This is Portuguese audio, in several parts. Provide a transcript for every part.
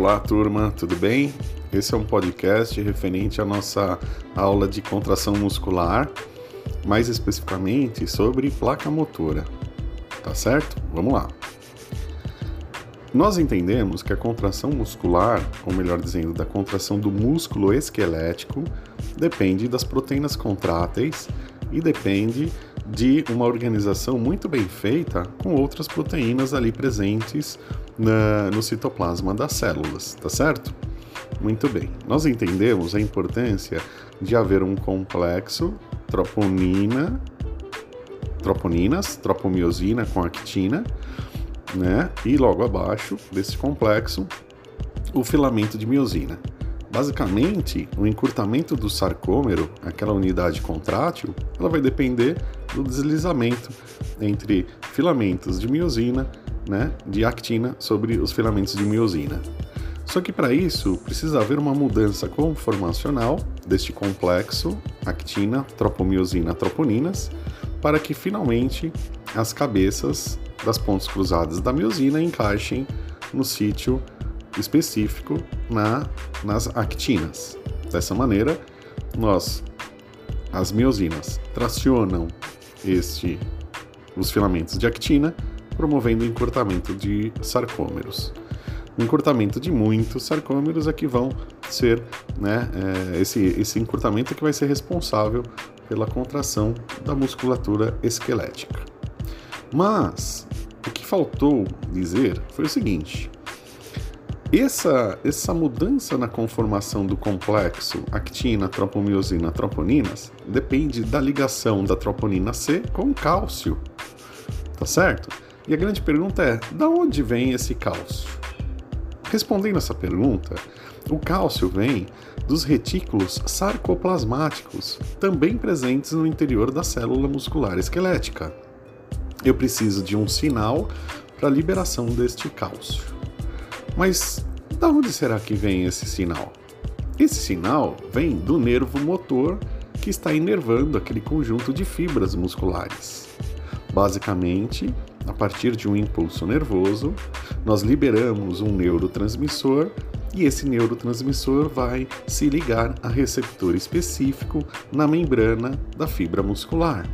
Olá, turma, tudo bem? Esse é um podcast referente à nossa aula de contração muscular, mais especificamente sobre placa motora. Tá certo? Vamos lá. Nós entendemos que a contração muscular, ou melhor dizendo, da contração do músculo esquelético, depende das proteínas contráteis e depende de uma organização muito bem feita com outras proteínas ali presentes na, no citoplasma das células, tá certo? Muito bem. Nós entendemos a importância de haver um complexo troponina, troponinas, tropomiosina com actina, né? E logo abaixo desse complexo, o filamento de miosina. Basicamente, o encurtamento do sarcômero, aquela unidade contrátil, ela vai depender do deslizamento entre filamentos de miosina, né, de actina sobre os filamentos de miosina. Só que para isso precisa haver uma mudança conformacional deste complexo actina, tropomiosina, troponinas, para que finalmente as cabeças das pontes cruzadas da miosina encaixem no sítio específico na, nas actinas. Dessa maneira, nós, as miosinas, tracionam este, os filamentos de actina, promovendo o encurtamento de sarcômeros. O encurtamento de muitos sarcômeros é que vão ser, né, é, esse, esse encurtamento é que vai ser responsável pela contração da musculatura esquelética. Mas o que faltou dizer foi o seguinte: essa, essa mudança na conformação do complexo actina, tropomiosina, troponinas depende da ligação da troponina C com cálcio. Tá certo? E a grande pergunta é: da onde vem esse cálcio? Respondendo essa pergunta, o cálcio vem dos retículos sarcoplasmáticos, também presentes no interior da célula muscular esquelética. Eu preciso de um sinal para a liberação deste cálcio. Mas da onde será que vem esse sinal? Esse sinal vem do nervo motor que está inervando aquele conjunto de fibras musculares. Basicamente, a partir de um impulso nervoso, nós liberamos um neurotransmissor e esse neurotransmissor vai se ligar a receptor específico na membrana da fibra muscular.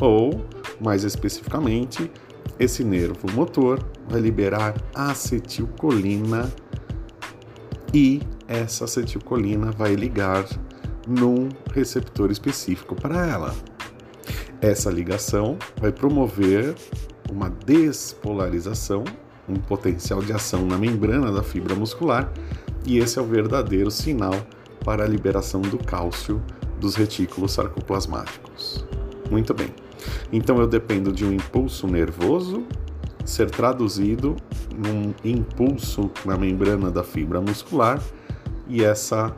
Ou, mais especificamente, esse nervo motor vai liberar acetilcolina e essa acetilcolina vai ligar num receptor específico para ela. Essa ligação vai promover uma despolarização, um potencial de ação na membrana da fibra muscular, e esse é o verdadeiro sinal para a liberação do cálcio dos retículos sarcoplasmáticos. Muito bem. Então eu dependo de um impulso nervoso ser traduzido num impulso na membrana da fibra muscular e essa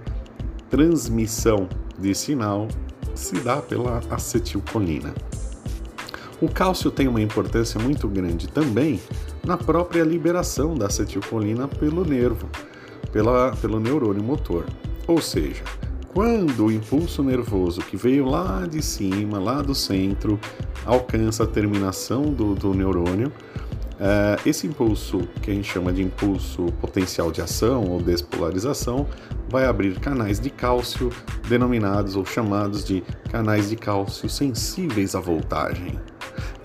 transmissão de sinal se dá pela acetilcolina. O cálcio tem uma importância muito grande também na própria liberação da acetilcolina pelo nervo, pela, pelo neurônio motor. Ou seja, quando o impulso nervoso que veio lá de cima, lá do centro, alcança a terminação do, do neurônio, uh, esse impulso, que a gente chama de impulso potencial de ação ou despolarização, vai abrir canais de cálcio, denominados ou chamados de canais de cálcio sensíveis à voltagem.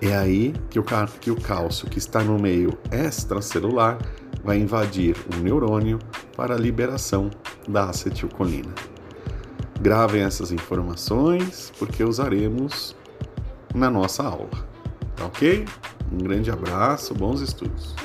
É aí que o, que o cálcio que está no meio extracelular vai invadir o neurônio para a liberação da acetilcolina. Gravem essas informações porque usaremos na nossa aula. Tá ok? Um grande abraço, bons estudos.